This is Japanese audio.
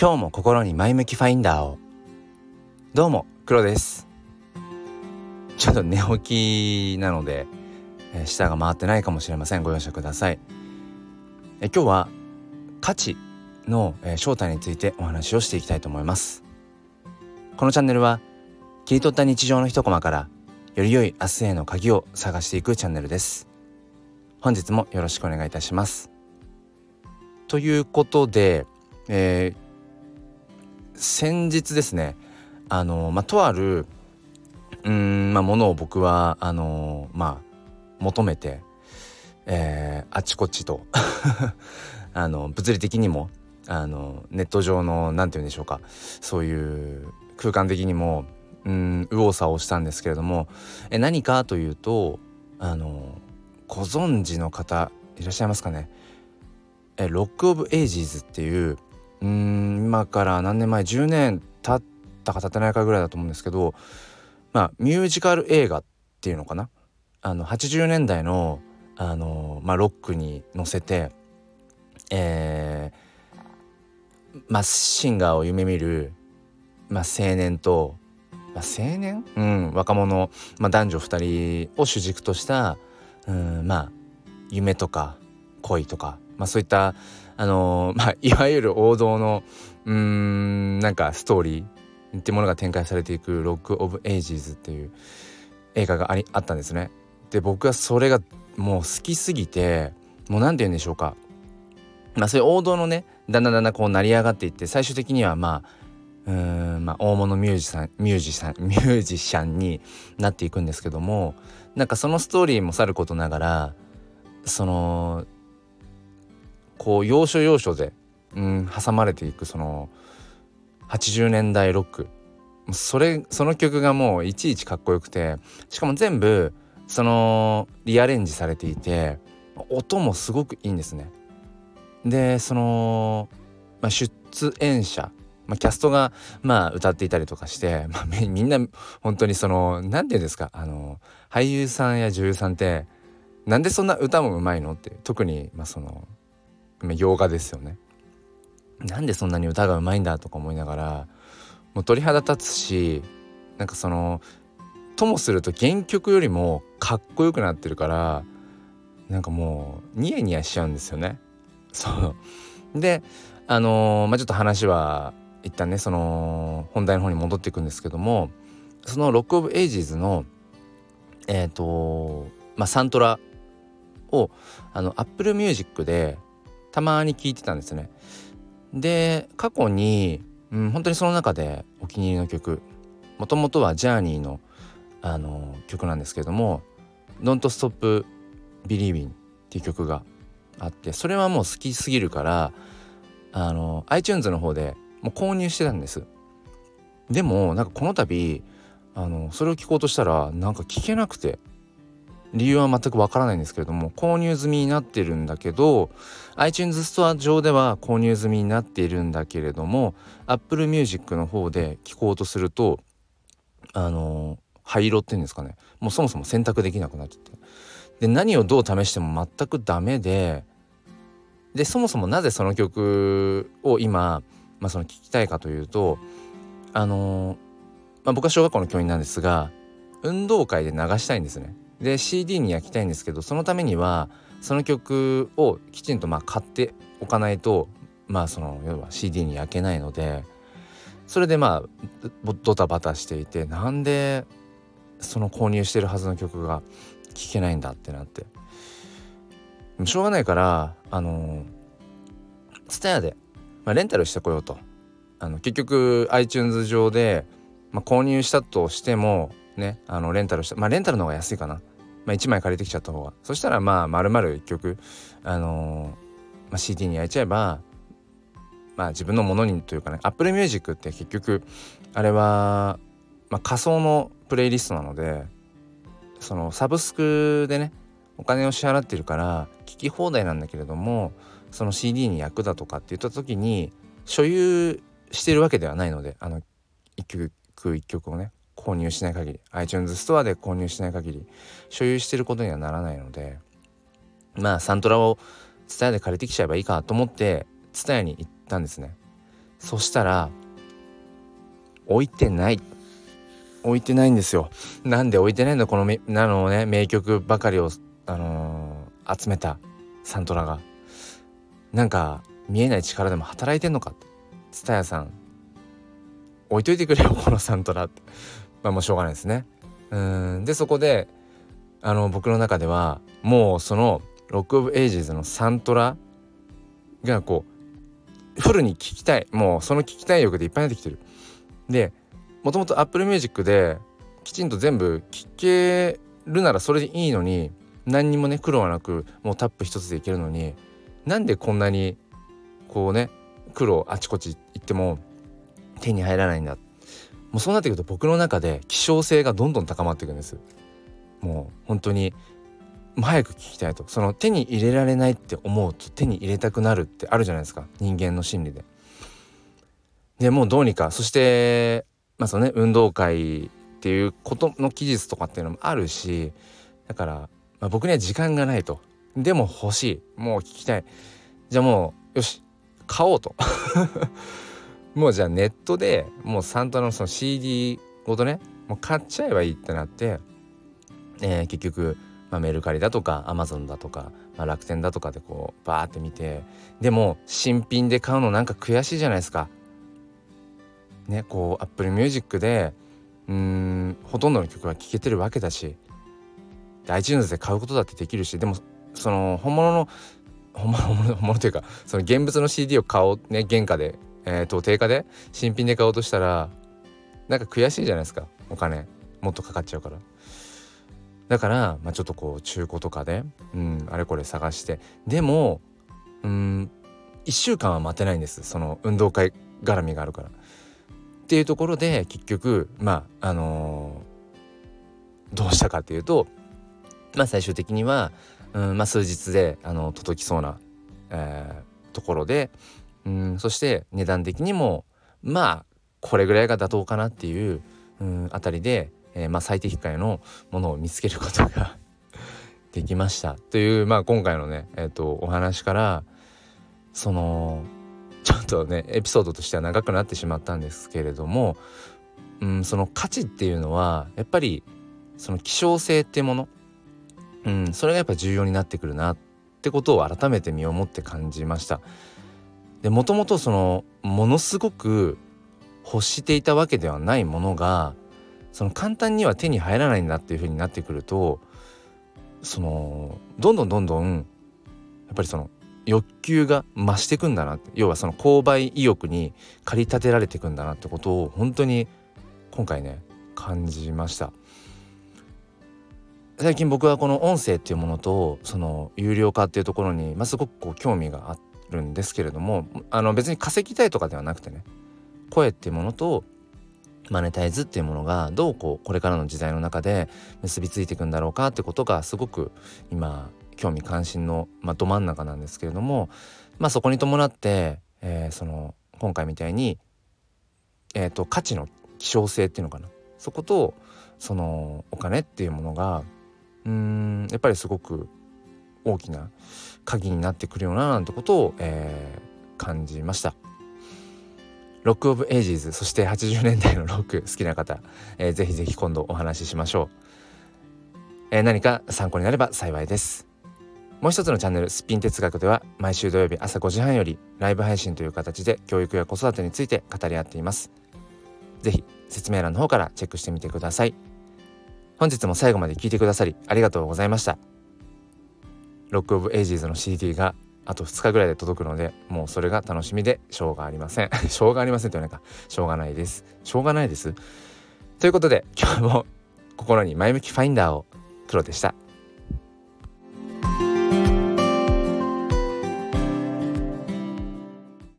今日も心に前向きファインダーを。どうも黒です。ちょっと寝起きなので、えー、舌が回ってないかもしれません。ご容赦ください。え今日は価値の、えー、正体についてお話をしていきたいと思います。このチャンネルは切り取った日常の一コマからより良い明日への鍵を探していくチャンネルです。本日もよろしくお願いいたします。ということで、えー、先日ですねあの、まあ、とあるうん、まあ、ものを僕はあのまあ求めて、えー、あちこちと あの物理的にもあのネット上の何て言うんでしょうかそういう空間的にもうん右往左往したんですけれどもえ何かというとあのご存知の方いらっしゃいますかね？えロック・オブ・エイジーズっていううん今から何年前10年経ったか経ってないかぐらいだと思うんですけどまあミュージカル映画っていうのかな？あの80年代のあの、まあ、ロックに乗せてえー、まあシンガーを夢見る、まあ、青年と、まあ、青年、うん、若者、まあ、男女2人を主軸としたうんまあ夢とか恋とか、まあ、そういったあのー、まあ、いわゆる王道のうんなんかストーリーってものが展開されていく「ロック・オブ・エイジーズ」っていう映画がありあったんですね。で僕はそれがもう好きすぎてもう何て言うんでしょうかまあそういう王道のねだんだんだんだんこう成り上がっていって最終的にはまあうんまあ大物ミュージシャンミュージシャンミュージシャンになっていくんですけどもなんかそのストーリーもさることながらそのこう要所要所で、うん、挟まれていくその80年代ロックそれその曲がもういちいちかっこよくてしかも全部そのリアレンジされていて音もすごくいいんですね。でその、まあ、出演者まあ、キャストがまあ歌っていたりとかして、まあ、みんな本当にその何て言うんですかあの俳優さんや女優さんってなんでそんな歌もうまいのって特にまあその洋画ですよね。なんでそんなに歌がうまいんだとか思いながらもう鳥肌立つしなんかそのともすると原曲よりもかっこよくなってるからなんかもうニヤニヤしちゃうんですよね。そうであのー、まあちょっと話は一旦ねその本題の方に戻っていくんですけどもその「ロック・オブ・エイジーズの」えっ、ー、とまあサントラをあの Apple Music でたまに聴いてたんですね。で過去に、うん、本当にその中でお気に入りの曲。もともとはジャーニーのあの曲なんですけども「Don't Stop Believing」っていう曲があってそれはもう好きすぎるからあの iTunes の方でもう購入してたんです。でもなんかこの度あのそれを聞こうとしたらなんか聞けなくて。理由は全くわからないんですけれども購入済みになってるんだけど iTunes ストア上では購入済みになっているんだけれども Apple Music の方で聞こうとするとあの灰色っていうんですかね。もうそもそも選択できなくなっちゃって。で何をどう試しても全くダメででそもそもなぜその曲を今まあ、その聞きたいかというとあの、まあ、僕は小学校の教員なんですが運動会で流したいんですね。で CD に焼きたいんですけどそのためにはその曲をきちんとまあ買っておかないとまあその要は CD に焼けないのでそれでまあドタバタしていてなんでその購入してるはずの曲が聴けないんだってなってしょうがないからあの TSUTAYA でまあ、レンタルしてこようとあの結局 iTunes 上で、まあ、購入したとしてもねあのレンタルしたまあレンタルの方が安いかな、まあ、1枚借りてきちゃった方が。そしたらまあ丸々1曲、あのー、まあ、CD に焼いちゃえばまあ自分のものにというかね Apple Music って結局あれは、まあ、仮想のプレイリストなのでそのサブスクでねお金を支払ってるから聞き放題なんだけれどもその CD に役だとかって言った時に所有してるわけではないのであの一曲一曲をね。購入しない限り iTunes ストアで購入しない限り所有してることにはならないのでまあサントラを TSUTAYA で借りてきちゃえばいいかと思って TSUTAYA に行ったんですね。そしたら置いてない。置いてないんですよ。なんで置いてないんだこのなのね名曲ばかりをあのー、集めたサントラが。なんか見えない力でも働いてんのか蔦屋さん置いといてくれよこのサントラって。まあもうしょうがないですね。うん。でそこであの僕の中ではもうそのロック・オブ・エイジーズのサントラがこうフルに聴きたい。もうその聴きたい欲でいっぱいになってきてる。でもともと Apple Music できちんと全部聴けるならそれでいいのに何にもね苦労はなくもうタップ一つでいけるのになんでこんなにこうね苦労あちこち行っても手に入らないんだっもうそうなってくると僕の中で希少性がどんどん高まっていくんです。もう本当に早く聞きたいと。その手に入れられないって思うと手に入れたくなるってあるじゃないですか。人間の心理で。でもうどうにかそしてまあそのね運動会っていうことの期日とかっていうのもあるしだから、まあ、僕には時間がないと。でも欲しい。もう聞きたい。じゃあもうよし買おうと。もうじゃあネットでもうサンタのその CD ごとねもう買っちゃえばいいってなって、えー、結局、まあ、メルカリだとかアマゾンだとか、まあ、楽天だとかでこうバーって見てでも新品で買うのなんか悔しいじゃないですか。ねこう Apple Music でうんほとんどの曲は聴けてるわけだし iTunes で買うことだってできるしでもその本物の本物本物というかその現物の CD を買おうね原価でえーと、定価で新品で買おうとしたらなんか悔しいじゃないですか。お金。もっとかかっちゃうから。だから、まあ、ちょっとこう中古とかで、うん、あれこれ探して。でもうん1週間は待てないんです。その運動会絡みがあるから。っていうところで結局まああのー、どうしたかっていうとまあ最終的には、うんまあ、数日であの届きそうな、えー、ところでうんそして値段的にもまあこれぐらいが妥当かなっていううんあたりで、えー、まあ、最適解のものを見つけることが できましたという、まあ、今回のね、えーと、お話からそのちょっとねエピソードとしては長くなってしまったんですけれども、うん、その価値っていうのはやっぱりその希少性っていうもの、うん、それがやっぱ重要になってくるなってことを改めて身をもって感じました。でもともとそのものすごく欲していたわけではないものがその簡単には手に入らないんだっていう風になってくるとそのどんどんどんどんやっぱりその欲求が増していくんだな要はその購買意欲に駆り立てられていくんだなってことを本当に今回ね感じました。最近僕はこの音声っていうものとその有料化っていうところに、まあ、すごくこう興味があってるんですけれどもあの別に稼ぎたいとかではなくてね声っていうものとマネタイズっていうものがどうこうこれからの時代の中で結びついていくんだろうかってことがすごく今興味関心の、まあ、ど真ん中なんですけれども、まあ、そこに伴って、えー、その今回みたいに、えーと、価値の希少性っていうのかな。そことそのお金っていうものがうんやっぱりすごく大きな鍵になってくるよななんてことを、えー、感じました。ロック・オブ・エイジーズそして80年代のロック好きな方、えー、ぜひぜひ今度お話ししましょう、えー、何か参考になれば幸いです。もう一つのチャンネル「すっぴん哲学」では毎週土曜日朝5時半よりライブ配信という形で教育や子育てについて語り合っています。ぜひ説明欄の方からチェックしてみてください。本日も最後まで聞いてくださりありがとうございました。ロック・オブ・エイジーズの CD があと2日ぐらいで届くのでもうそれが楽しみでしょうがありません。しょうがありませんと言わないか。しょうがないです。しょうがないです。ということで今日も心に前向きファインダーを黒でした。